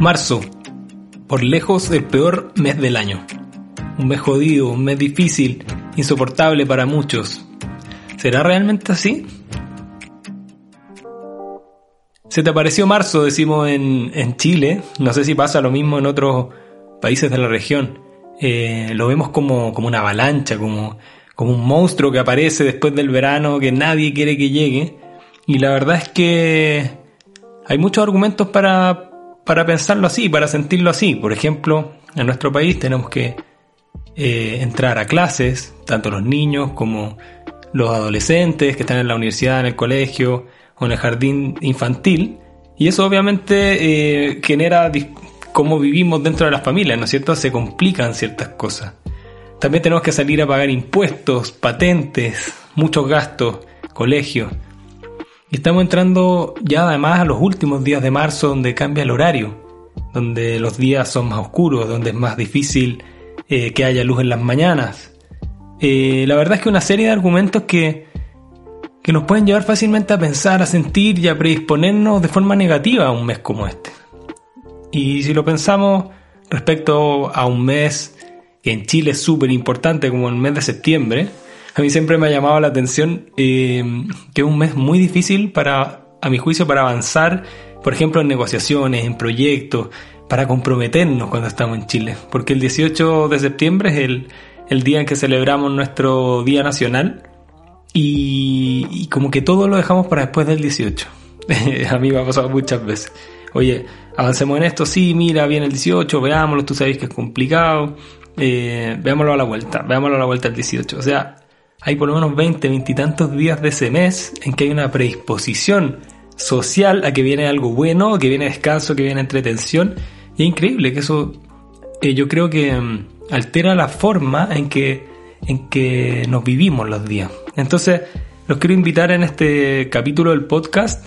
Marzo, por lejos el peor mes del año. Un mes jodido, un mes difícil, insoportable para muchos. ¿Será realmente así? Se te apareció marzo, decimos en, en Chile. No sé si pasa lo mismo en otros países de la región. Eh, lo vemos como, como una avalancha, como, como un monstruo que aparece después del verano que nadie quiere que llegue. Y la verdad es que hay muchos argumentos para, para pensarlo así, para sentirlo así. Por ejemplo, en nuestro país tenemos que eh, entrar a clases, tanto los niños como los adolescentes que están en la universidad, en el colegio o en el jardín infantil. Y eso obviamente eh, genera cómo vivimos dentro de las familias, ¿no es cierto? Se complican ciertas cosas. También tenemos que salir a pagar impuestos, patentes, muchos gastos, colegios. Y estamos entrando ya además a los últimos días de marzo donde cambia el horario, donde los días son más oscuros, donde es más difícil eh, que haya luz en las mañanas. Eh, la verdad es que una serie de argumentos que, que nos pueden llevar fácilmente a pensar, a sentir y a predisponernos de forma negativa a un mes como este. Y si lo pensamos respecto a un mes que en Chile es súper importante como el mes de septiembre, a mí siempre me ha llamado la atención eh, que es un mes muy difícil para, a mi juicio, para avanzar, por ejemplo, en negociaciones, en proyectos, para comprometernos cuando estamos en Chile. Porque el 18 de septiembre es el, el día en que celebramos nuestro Día Nacional y, y como que todo lo dejamos para después del 18. a mí me ha pasado muchas veces. Oye, avancemos en esto, sí, mira, viene el 18, veámoslo, tú sabes que es complicado, eh, veámoslo a la vuelta, veámoslo a la vuelta el 18. O sea, hay por lo menos 20, 20 y tantos días de ese mes en que hay una predisposición social a que viene algo bueno, que viene descanso, que viene entretención. Y es increíble que eso eh, yo creo que mm, altera la forma en que, en que nos vivimos los días. Entonces, los quiero invitar en este capítulo del podcast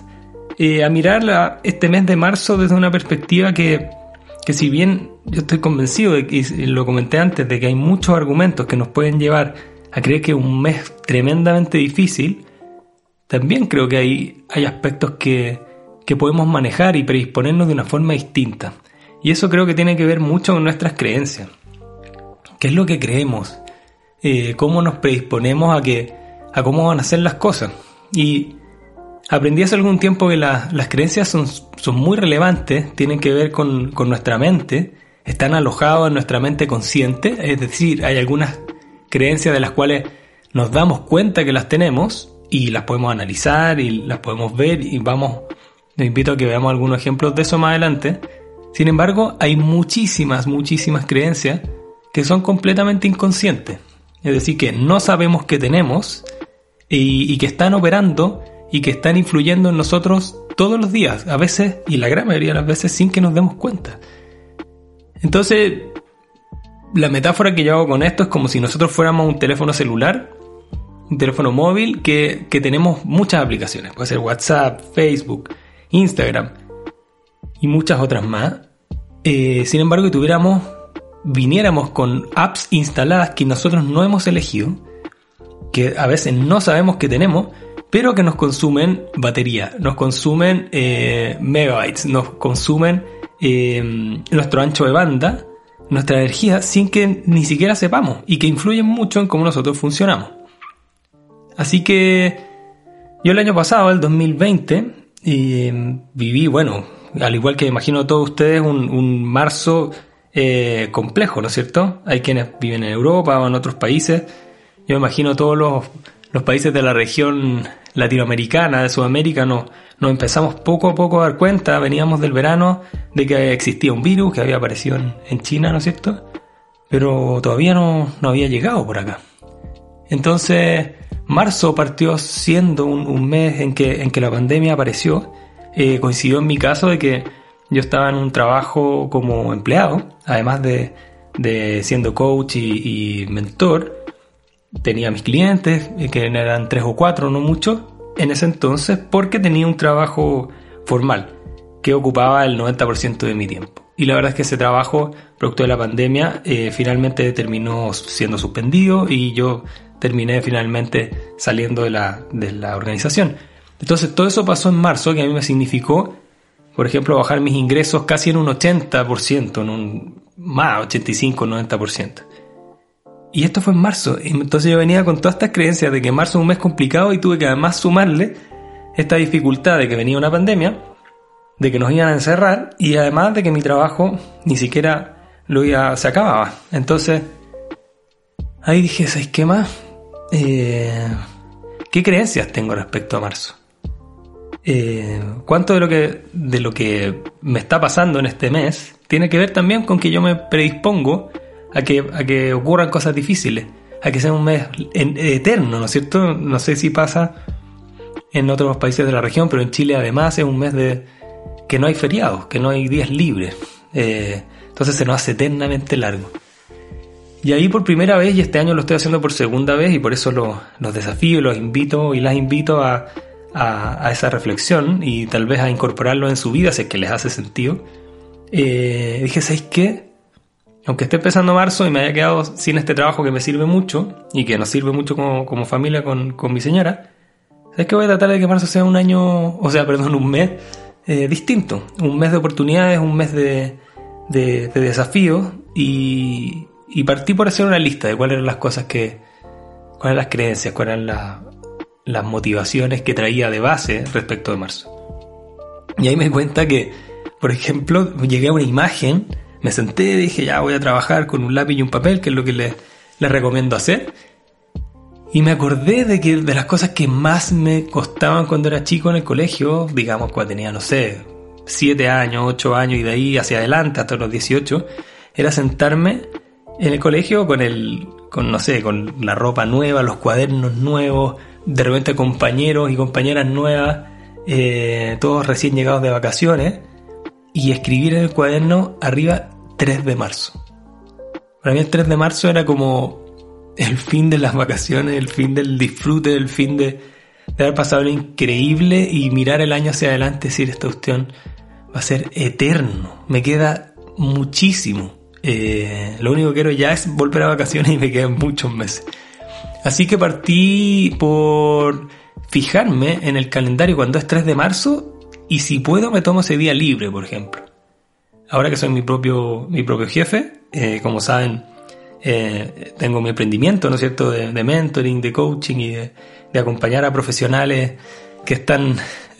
eh, a mirar este mes de marzo desde una perspectiva que, que si bien yo estoy convencido, y lo comenté antes, de que hay muchos argumentos que nos pueden llevar a creer que un mes tremendamente difícil, también creo que hay, hay aspectos que, que podemos manejar y predisponernos de una forma distinta. Y eso creo que tiene que ver mucho con nuestras creencias. ¿Qué es lo que creemos? Eh, ¿Cómo nos predisponemos a, que, a cómo van a ser las cosas? Y aprendí hace algún tiempo que las creencias son, son, muy relevantes, tienen que ver con, con nuestra mente, están alojados en nuestra mente consciente, es decir, hay algunas creencias de las cuales nos damos cuenta que las tenemos y las podemos analizar y las podemos ver y vamos, les invito a que veamos algunos ejemplos de eso más adelante. Sin embargo, hay muchísimas, muchísimas creencias que son completamente inconscientes. Es decir, que no sabemos que tenemos y, y que están operando y que están influyendo en nosotros todos los días, a veces y la gran mayoría de las veces sin que nos demos cuenta. Entonces, la metáfora que yo hago con esto es como si nosotros fuéramos un teléfono celular, un teléfono móvil que, tenemos muchas aplicaciones. Puede ser WhatsApp, Facebook, Instagram y muchas otras más. Eh, sin embargo, que tuviéramos, viniéramos con apps instaladas que nosotros no hemos elegido, que a veces no sabemos que tenemos, pero que nos consumen batería, nos consumen eh, megabytes, nos consumen eh, nuestro ancho de banda nuestra energía sin que ni siquiera sepamos y que influyen mucho en cómo nosotros funcionamos. Así que yo el año pasado, el 2020, eh, viví, bueno, al igual que imagino todos ustedes, un, marzo eh, complejo, ¿no es cierto? Hay quienes viven en Europa o en otros países. Yo imagino todos los, los países de la región latinoamericana, de Sudamérica, nos, nos empezamos poco a poco a dar cuenta, veníamos del verano, de que existía un virus que había aparecido en, China, ¿no es cierto? Pero todavía no, no había llegado por acá. Entonces, marzo partió siendo un, mes en que, en que la pandemia apareció. Eh, coincidió en mi caso de que yo estaba en un trabajo como empleado, además de, de siendo coach y, mentor. Tenía mis clientes, eh, que eran tres o cuatro, no muchos, en ese entonces, porque tenía un trabajo formal que ocupaba el 90% de mi tiempo. Y la verdad es que ese trabajo, producto de la pandemia, eh, finalmente terminó siendo suspendido y yo terminé finalmente saliendo de la, de la organización. Entonces todo eso pasó en marzo, que a mí me significó, por ejemplo, bajar mis ingresos casi en un 80%, en un más 85, 90%. Y esto fue en marzo. Entonces yo venía con todas estas creencias de que marzo es un mes complicado y tuve que además sumarle esta dificultad de que venía una pandemia, de que nos iban a encerrar y además de que mi trabajo ni siquiera lo iba, se acababa. Entonces ahí dije, ¿sabes qué más? Eh, ¿Qué creencias tengo respecto a marzo? Eh, ¿Cuánto de lo, que, de lo que me está pasando en este mes tiene que ver también con que yo me predispongo a que, a que ocurran cosas difíciles? A que sea un mes eterno, ¿no es cierto? No sé si pasa en otros países de la región, pero en Chile además es un mes de que no hay feriados, que no hay días libres. Eh, entonces se nos hace eternamente largo. Y ahí por primera vez, y este año lo estoy haciendo por segunda vez, y por eso los desafío, los invito y las invito a, esa reflexión y tal vez a incorporarlo en su vida si es que les hace sentido. Eh, dije, ¿sabéis qué? Aunque esté empezando marzo y me haya quedado sin este trabajo que me sirve mucho y que nos sirve mucho como, familia con, mi señora, ¿sabes qué? Voy a tratar de que marzo sea un año, o sea, perdón, un mes eh, distinto. Un mes de oportunidades, un mes de, de desafíos y, y partí por hacer una lista de cuáles eran las cosas que, cuáles eran las creencias, cuáles eran las motivaciones que traía de base respecto de marzo. Y ahí me cuenta que, por ejemplo, llegué a una imagen, me senté, dije, ya voy a trabajar con un lápiz y un papel, que es lo que les, les recomiendo hacer. Y me acordé de que de las cosas que más me costaban cuando era chico en el colegio, digamos cuando tenía, no sé, 7 años, 8 años y de ahí hacia adelante hasta los 18, era sentarme en el colegio con el, con no sé, con la ropa nueva, los cuadernos nuevos, de repente compañeros y compañeras nuevas, eh, todos recién llegados de vacaciones, y escribir en el cuaderno arriba 3 de marzo. Para mí el 3 de marzo era como el fin de las vacaciones, el fin del disfrute, el fin de, de haber pasado lo increíble y mirar el año hacia adelante y decir esta cuestión va a ser eterno, me queda muchísimo. Eh, lo único que quiero ya es volver a vacaciones y me quedan muchos meses. Así que partí por fijarme en el calendario cuando es 3 de marzo y si puedo me tomo ese día libre, por ejemplo. Ahora que soy mi propio, mi propio jefe, eh, como saben, eh, tengo mi emprendimiento, ¿no es cierto?, de, mentoring, de coaching y de, acompañar a profesionales que están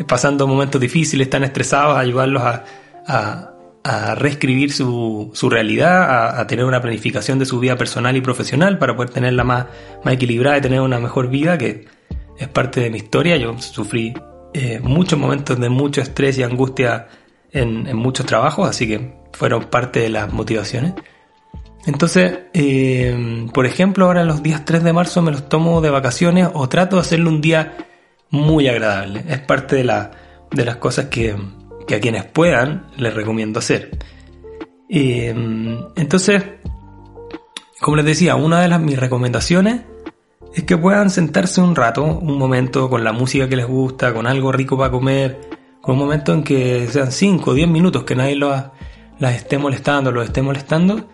pasando momentos difíciles, están estresados, ayudarlos a a reescribir su, su realidad, a, tener una planificación de su vida personal y profesional para poder tenerla más, más equilibrada y tener una mejor vida, que es parte de mi historia. Yo sufrí eh, muchos momentos de mucho estrés y angustia en, muchos trabajos, así que fueron parte de las motivaciones. Entonces, eh, por ejemplo, ahora los días 3 de marzo me los tomo de vacaciones o trato de hacerle un día muy agradable. Es parte de, la, de las cosas que, que a quienes puedan les recomiendo hacer. Em, entonces, como les decía, una de las mis recomendaciones es que puedan sentarse un rato, un momento con la música que les gusta, con algo rico para comer, con un momento en que sean 5 o 10 minutos que nadie las esté molestando, los esté molestando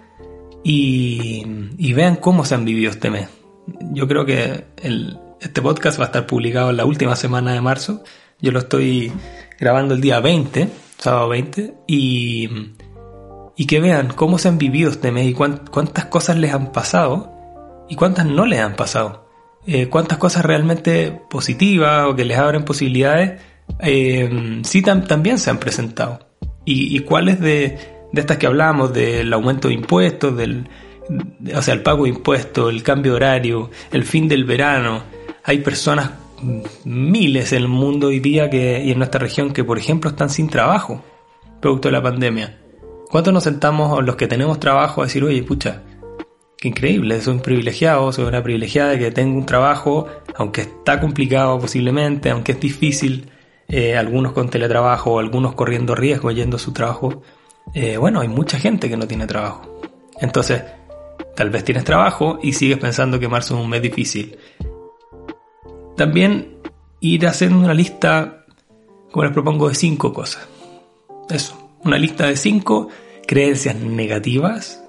y, y, vean cómo se han vivido este mes. Yo creo que el, este podcast va a estar publicado en la última semana de marzo. Yo lo estoy grabando el día 20, sábado 20, y, y que vean cómo se han vivido este mes y cuántas cosas les han pasado y cuántas no les han pasado. Eh, cuántas cosas realmente positivas o que les abren posibilidades eh, sí también se han presentado. Y, y cuáles de, de estas que hablamos, del aumento de impuestos, del, o sea, el pago de impuestos, el cambio de horario, el fin del verano, hay personas miles en el mundo hoy día que, y en nuestra región que, por ejemplo, están sin trabajo, producto de la pandemia. ¿Cuántos nos sentamos los que tenemos trabajo a decir, oye, pucha, qué increíble, soy un privilegiado, soy una privilegiada que tengo un trabajo, aunque está complicado posiblemente, aunque es difícil, eh, algunos con teletrabajo, algunos corriendo riesgo yendo a su trabajo. Eh, bueno, hay mucha gente que no tiene trabajo. Entonces, tal vez tienes trabajo y sigues pensando que marzo es un mes difícil. También ir haciendo una lista, como les propongo, de cinco cosas. Eso, una lista de cinco creencias negativas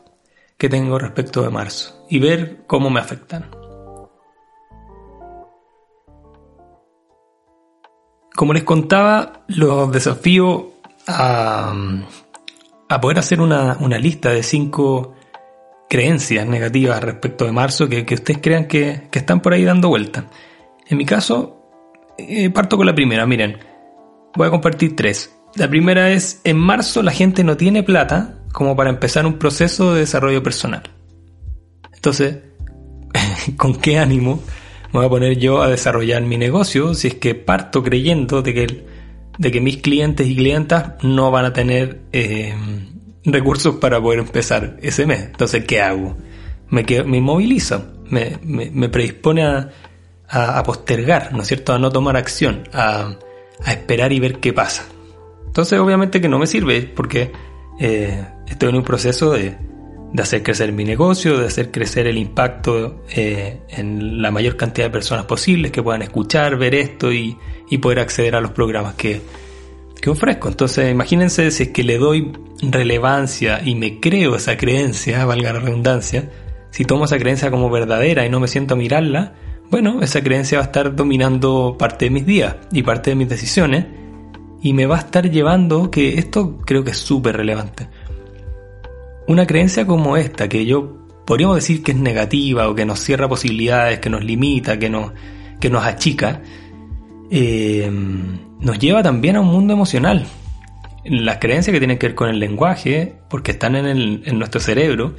que tengo respecto de marzo y ver cómo me afectan. Como les contaba, los desafío a, poder hacer una, lista de cinco creencias negativas respecto de marzo que, ustedes crean que, que, están por ahí dando vuelta. En mi caso, eh, parto con la primera. Miren, voy a compartir tres. La primera es, en marzo la gente no tiene plata como para empezar un proceso de desarrollo personal. Entonces, ¿con qué ánimo me voy a poner yo a desarrollar mi negocio si es que parto creyendo de que, de que mis clientes y clientas no van a tener eh, recursos para poder empezar ese mes? Entonces, ¿qué hago? Me, me inmovilizo, me, me, predispone a, a, postergar, ¿no es cierto? A no tomar acción, a, a esperar y ver qué pasa. Entonces, obviamente que no me sirve porque eh, estoy en un proceso de, hacer crecer mi negocio, de hacer crecer el impacto eh, en la mayor cantidad de personas posibles que puedan escuchar, ver esto y, poder acceder a los programas que, ofrezco. Entonces, imagínense si es que le doy relevancia y me creo esa creencia, valga la redundancia, si tomo esa creencia como verdadera y no me siento a mirarla, bueno, esa creencia va a estar dominando parte de mis días y parte de mis decisiones y me va a estar llevando, que esto creo que es súper relevante. Una creencia como esta, que yo podríamos decir que es negativa o que nos cierra posibilidades, que nos limita, que nos, que nos achica, eh, nos lleva también a un mundo emocional. Las creencias que tienen que ver con el lenguaje, porque están en, el, en nuestro cerebro,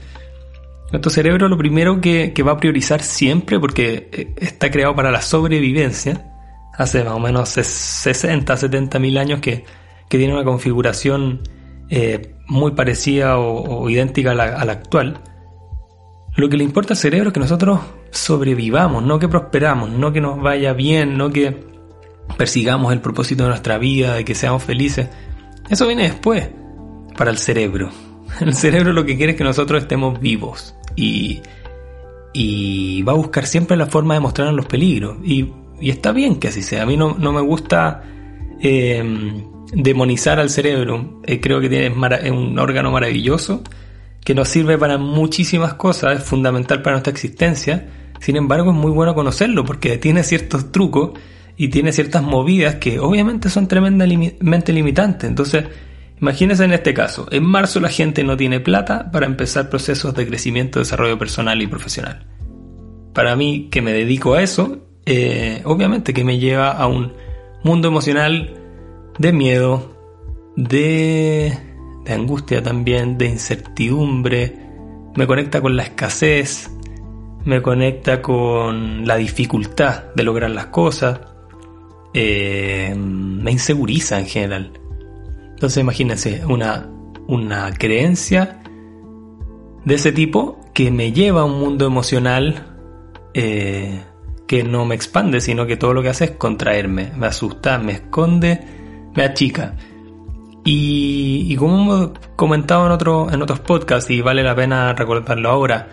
nuestro cerebro lo primero que, que, va a priorizar siempre, porque eh, está creado para la sobrevivencia, hace más o menos 60, 70 mil años que, tiene una configuración eh, muy parecida o, idéntica a la, actual. Lo que le importa al cerebro es que nosotros sobrevivamos, no que prosperamos, no que nos vaya bien, no que persigamos el propósito de nuestra vida, de que seamos felices. Eso viene después, para el cerebro. El cerebro lo que quiere es que nosotros estemos vivos y, y va a buscar siempre la forma de mostrarnos los peligros. Y está bien que así sea. A mí no, me gusta eh, demonizar al cerebro. Eh, creo que tiene, es un órgano maravilloso que nos sirve para muchísimas cosas, es fundamental para nuestra existencia. Sin embargo, es muy bueno conocerlo porque tiene ciertos trucos y tiene ciertas movidas que obviamente son tremendamente limitantes. Entonces, imagínense en este caso, en marzo la gente no tiene plata para empezar procesos de crecimiento, desarrollo personal y profesional. Para mí, que me dedico a eso, eh, obviamente que me lleva a un mundo emocional de miedo, de, de angustia también, de incertidumbre, me conecta con la escasez, me conecta con la dificultad de lograr las cosas, eh, me inseguriza en general. Entonces imagínense una, una creencia de ese tipo que me lleva a un mundo emocional eh, que no me expande, sino que todo lo que hace es contraerme, me asusta, me esconde, me achica. Y, como hemos comentado en, otro, en otros podcasts, y vale la pena recordarlo ahora,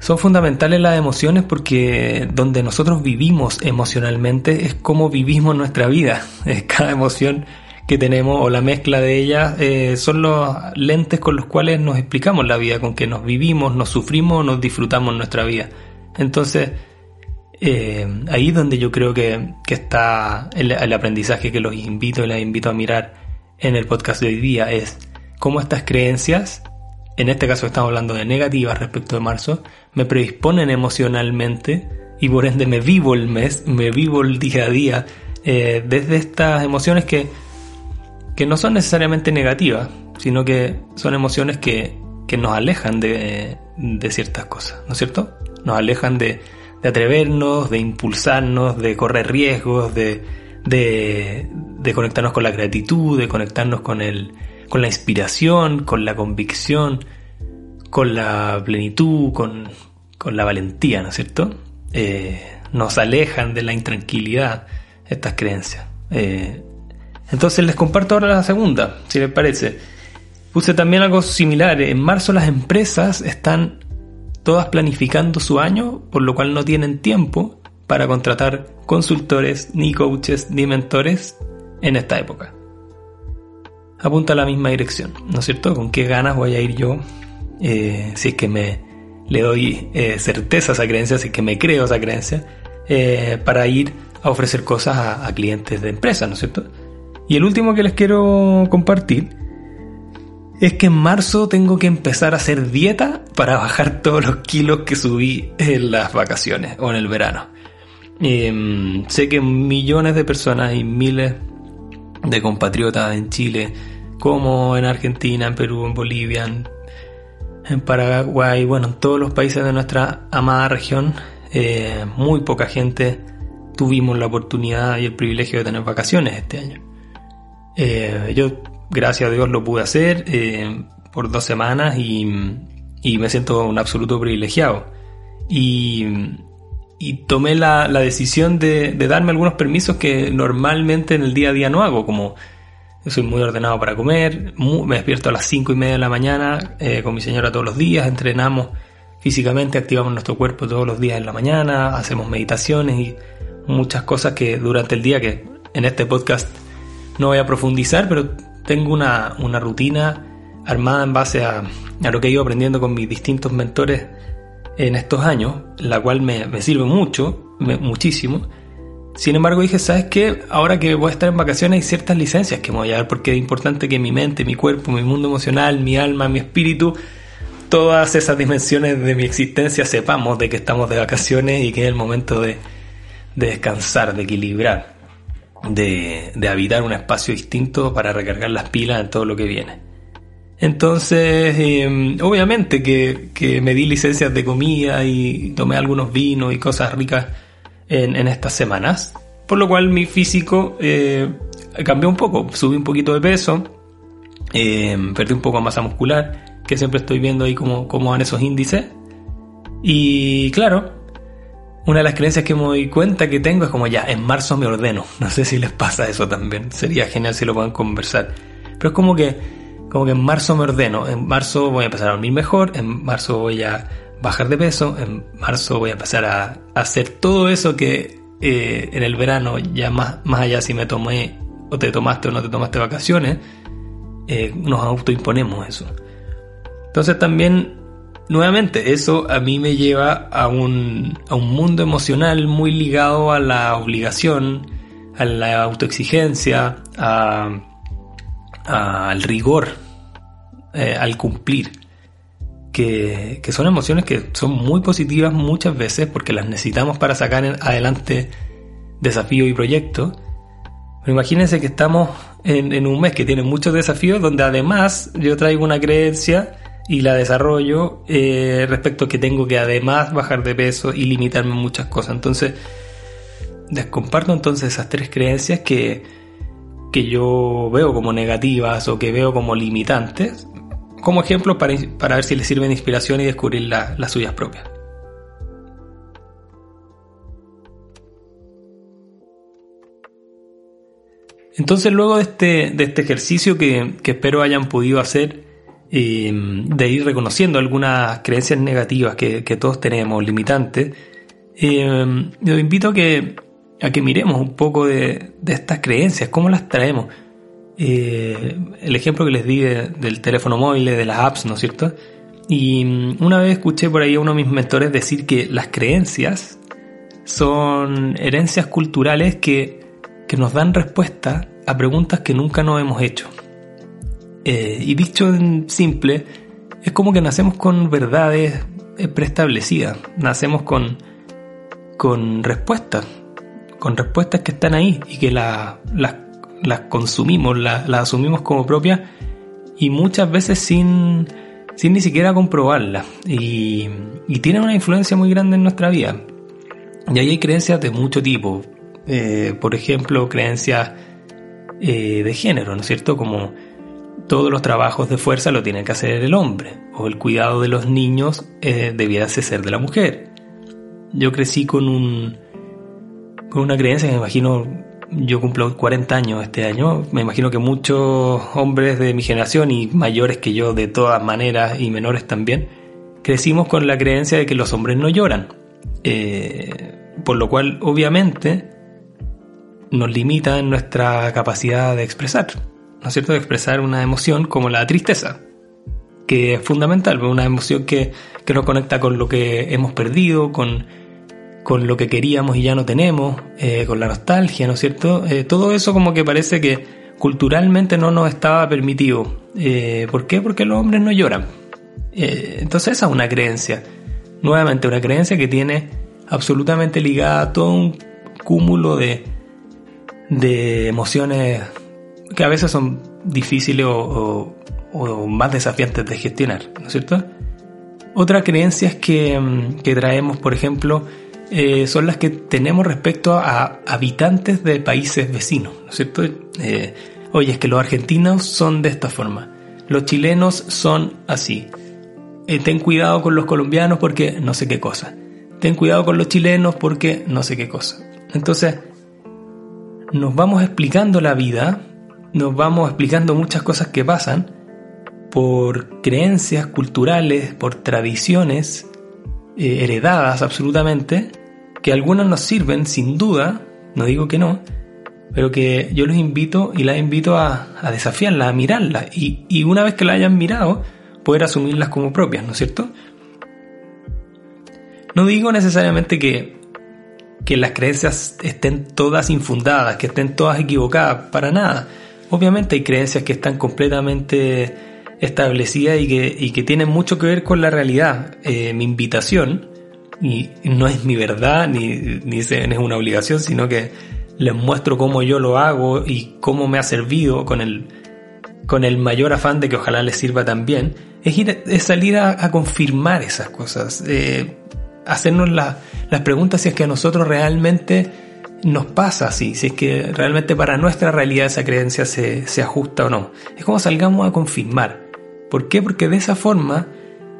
son fundamentales las emociones porque donde nosotros vivimos emocionalmente es como vivimos nuestra vida. Cada emoción que tenemos o la mezcla de ellas eh, son los lentes con los cuales nos explicamos la vida, con que nos vivimos, nos sufrimos, nos disfrutamos nuestra vida. Entonces, eh, ahí donde yo creo que, está el, aprendizaje que los invito y les invito a mirar en el podcast de hoy día es cómo estas creencias, en este caso estamos hablando de negativas respecto de marzo, me predisponen emocionalmente y por ende me vivo el mes, me vivo el día a día eh, desde estas emociones que, que no son necesariamente negativas, sino que son emociones que, que nos alejan de, de ciertas cosas, ¿no es cierto? Nos alejan de, de atrevernos, de impulsarnos, de correr riesgos, de, de, de conectarnos con la gratitud, de conectarnos con, el, con la inspiración, con la convicción, con la plenitud, con, con la valentía, ¿no es cierto? Eh, nos alejan de la intranquilidad estas creencias. Eh, entonces les comparto ahora la segunda, si les parece. Puse también algo similar. En marzo las empresas están todas planificando su año, por lo cual no tienen tiempo para contratar consultores, ni coaches, ni mentores en esta época. Apunta a la misma dirección, ¿no es cierto? ¿Con qué ganas voy a ir yo eh, si es que me le doy eh, certeza a esa creencia, si es que me creo esa creencia, eh, para ir a ofrecer cosas a, a clientes de empresas, ¿no es cierto? Y el último que les quiero compartir es que en marzo tengo que empezar a hacer dieta para bajar todos los kilos que subí en las vacaciones o en el verano. Em, sé que millones de personas y miles de compatriotas en Chile, como en Argentina, en Perú, en Bolivia, en, Paraguay, bueno, en todos los países de nuestra amada región, eh, muy poca gente tuvimos la oportunidad y el privilegio de tener vacaciones este año. Eh, yo gracias a Dios lo pude hacer eh, por dos semanas y, me siento un absoluto privilegiado. Y, tomé la, decisión de, darme algunos permisos que normalmente en el día a día no hago, como soy muy ordenado para comer, me despierto a las cinco y media de la mañana eh, con mi señora todos los días, entrenamos físicamente, activamos nuestro cuerpo todos los días en la mañana, hacemos meditaciones y muchas cosas que durante el día que en este podcast no voy a profundizar, pero tengo una, rutina armada en base a, lo que he ido aprendiendo con mis distintos mentores en estos años, la cual me, sirve mucho, muchísimo. Sin embargo, dije, ¿sabes qué? Ahora que voy a estar en vacaciones hay ciertas licencias que me voy a dar porque es importante que mi mente, mi cuerpo, mi mundo emocional, mi alma, mi espíritu, todas esas dimensiones de mi existencia sepamos de que estamos de vacaciones y que es el momento de, de descansar, de equilibrar de, habitar un espacio distinto para recargar las pilas en todo lo que viene. Entonces, em, obviamente que, me di licencias de comida y tomé algunos vinos y cosas ricas en, estas semanas, por lo cual mi físico eh, cambió un poco, subí un poquito de peso, em, perdí un poco de masa muscular, que siempre estoy viendo ahí cómo, cómo van esos índices. Y claro, una de las creencias que me doy cuenta que tengo es como ya, en marzo me ordeno. No sé si les pasa eso también. Sería genial si lo pueden conversar. Pero es como que, como que en marzo me ordeno. En marzo voy a empezar a dormir mejor. En marzo voy a bajar de peso. En marzo voy a empezar a, hacer todo eso que eh, en el verano, ya más, más allá si me tomé o te tomaste o no te tomaste vacaciones, eh, nos autoimponemos eso. Entonces también nuevamente, eso a mí me lleva a un, a un mundo emocional muy ligado a la obligación, a la autoexigencia, al rigor, eh, al cumplir. Que, que, son emociones que son muy positivas muchas veces porque las necesitamos para sacar adelante desafíos y proyectos. Pero imagínense que estamos en, en un mes que tiene muchos desafíos donde además yo traigo una creencia y la desarrollo eh, respecto a que tengo que además bajar de peso y limitarme muchas cosas. Entonces, les comparto entonces esas tres creencias que, que yo veo como negativas o que veo como limitantes, como ejemplos para, para ver si les sirven de inspiración y descubrir las suyas propias. Entonces luego de este, de este ejercicio que, que espero hayan podido hacer, Em, de ir reconociendo algunas creencias negativas que, todos tenemos, limitantes, eh, invito a que, a que miremos un poco de, estas creencias, cómo las traemos. Eh, el ejemplo que les di del teléfono móvil, de las apps, ¿no es cierto? Y mm, una vez escuché por ahí a uno de mis mentores decir que las creencias son herencias culturales que, que nos dan respuesta a preguntas que nunca nos hemos hecho. Eh, y dicho en simple, es como que nacemos con verdades eh, preestablecidas, nacemos con, con respuestas, con respuestas que están ahí y que las consumimos, las asumimos como propias y muchas veces sin, sin ni siquiera comprobarlas. Y, y, tienen una influencia muy grande en nuestra vida. Y ahí hay creencias de mucho tipo. Eh, por ejemplo, creencias de género, ¿no es cierto? Como todos los trabajos de fuerza lo tiene que hacer el hombre, o el cuidado de los niños eh, debiera ser de la mujer. Yo crecí con un con una creencia que me imagino, yo cumplo 40 años este año, me imagino que muchos hombres de mi generación y mayores que yo de todas maneras y menores también, crecimos con la creencia de que los hombres no lloran. Eh, por lo cual obviamente nos limita en nuestra capacidad de expresar, ¿no es cierto? De expresar una emoción como la tristeza, que es fundamental, una emoción que, que nos conecta con lo que hemos perdido, con, con lo que queríamos y ya no tenemos, eh, con la nostalgia, ¿no es cierto? Eh, todo eso como que parece que culturalmente no nos estaba permitido. Eh, ¿Por qué? Porque los hombres no lloran. entonces esa es una creencia. Nuevamente una creencia que tiene absolutamente ligada a todo un cúmulo de, de emociones que a veces son difíciles o, más desafiantes de gestionar, ¿no es cierto? Otra creencia es que, mm, que traemos, por ejemplo, eh, son las que tenemos respecto a habitantes de países vecinos, ¿no es cierto? Eh, oye, es que los argentinos son de esta forma, los chilenos son así. Eh, ten cuidado con los colombianos porque no sé qué cosa. Ten cuidado con los chilenos porque no sé qué cosa. Entonces, nos vamos explicando la vida, nos vamos explicando muchas cosas que pasan por creencias culturales, por tradiciones heredadas absolutamente, que algunas nos sirven sin duda, no digo que no, pero que yo los invito y las invito a, a desafiarlas, a mirarlas y, y, una vez que las hayan mirado, poder asumirlas como propias, ¿no es cierto? No digo necesariamente que, que las creencias estén todas infundadas, que estén todas equivocadas, para nada. Obviamente hay creencias que están completamente establecidas y que, y que tienen mucho que ver con la realidad. Eh, mi invitación y no es mi verdad ni, ni es una obligación, sino que les muestro cómo yo lo hago y cómo me ha servido con el, con el mayor afán de que ojalá les sirva también, es, ir, es salir a, confirmar esas cosas, eh, hacernos las preguntas si es que a nosotros realmente nos pasa así, si es que realmente para nuestra realidad esa creencia se, se ajusta o no. Es como salgamos a confirmar. ¿Por qué? Porque de esa forma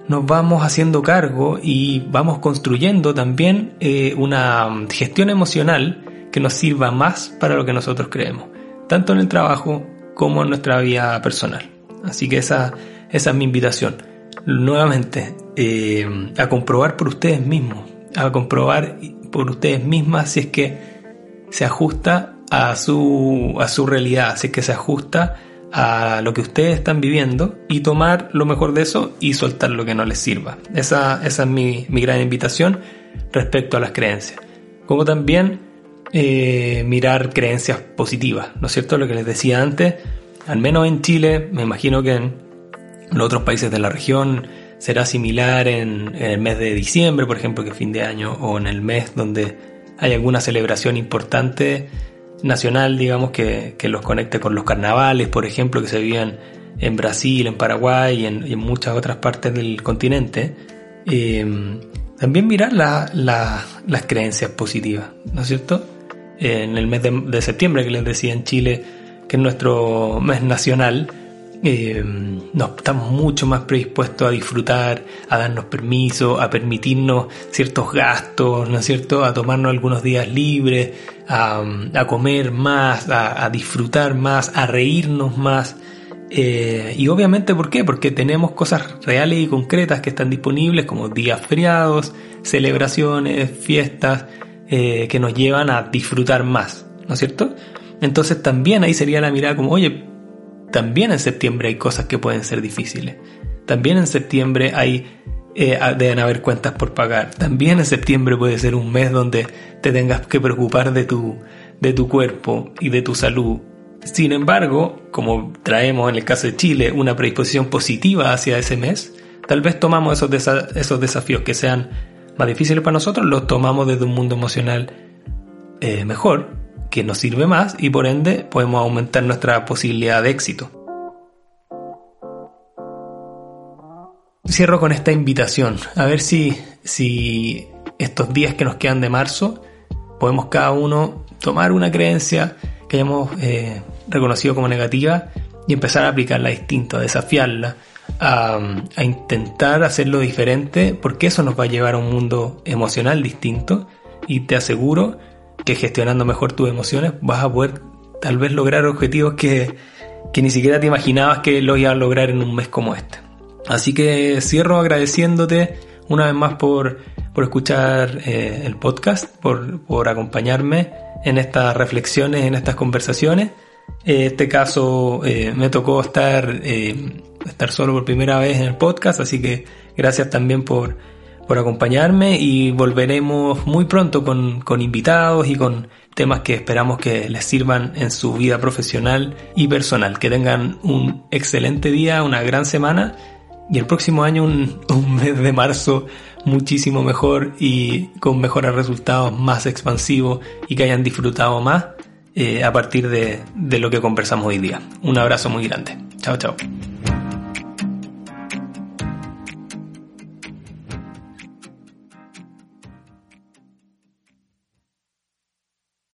nos vamos haciendo cargo y vamos construyendo también eh, una gestión emocional que nos sirva más para lo que nosotros creemos, tanto en el trabajo como en nuestra vida personal. Así que esa, esa es mi invitación. Nuevamente, eh, a comprobar por ustedes mismos, a comprobar por ustedes mismas si es que se ajusta a su, a su realidad, es que se ajusta a lo que ustedes están viviendo y tomar lo mejor de eso y soltar lo que no les sirva. Esa, esa es mi, mi gran invitación respecto a las creencias. Como también eh, mirar creencias positivas, ¿no es cierto? Lo que les decía antes, al menos en Chile, me imagino que en los otros países de la región será similar en, en el mes de diciembre, por ejemplo, que es fin de año, o en el mes donde hay alguna celebración importante nacional, digamos, que, que, los conecte con los carnavales, por ejemplo, que se viven en Brasil, en Paraguay y en, muchas otras partes del continente. Eh, también mirar las creencias positivas, ¿no es cierto? en el mes de, de septiembre, que les decía en Chile, que es nuestro mes nacional, eh, nos estamos mucho más predispuestos a disfrutar, a darnos permiso, a permitirnos ciertos gastos, ¿no es cierto? A tomarnos algunos días libres, a, comer más, a, disfrutar más, a reírnos más. Eh, y obviamente, ¿por qué? Porque tenemos cosas reales y concretas que están disponibles, como días feriados, celebraciones, fiestas, eh, que nos llevan a disfrutar más, ¿no es cierto? Entonces también ahí sería la mirada como, oye, también en septiembre hay cosas que pueden ser difíciles. También en septiembre hay eh, deben haber cuentas por pagar. También en septiembre puede ser un mes donde te tengas que preocupar de tu, de tu cuerpo y de tu salud. Sin embargo, como traemos en el caso de Chile una predisposición positiva hacia ese mes, tal vez tomamos esos, esos desafíos que sean más difíciles para nosotros, los tomamos desde un mundo emocional eh, mejor que nos sirve más y por ende podemos aumentar nuestra posibilidad de éxito. Cierro con esta invitación, a ver si, si estos días que nos quedan de marzo podemos cada uno tomar una creencia que hayamos eh, reconocido como negativa y empezar a aplicarla distinto, a desafiarla, a, a, intentar hacerlo diferente, porque eso nos va a llevar a un mundo emocional distinto y te aseguro que gestionando mejor tus emociones vas a poder tal vez lograr objetivos que, que ni siquiera te imaginabas que lo ibas a lograr en un mes como este. Así que cierro agradeciéndote una vez más por, por escuchar eh, el podcast, por, por acompañarme en estas reflexiones, en estas conversaciones. En este caso eh, me tocó estar, eh, estar solo por primera vez en el podcast, así que gracias también por, por acompañarme y volveremos muy pronto con, con invitados y con temas que esperamos que les sirvan en su vida profesional y personal. Que tengan un excelente día, una gran semana y el próximo año un, un, mes de marzo muchísimo mejor y con mejores resultados, más expansivos y que hayan disfrutado más eh, a partir de, de lo que conversamos hoy día. Un abrazo muy grande. Chao, chao.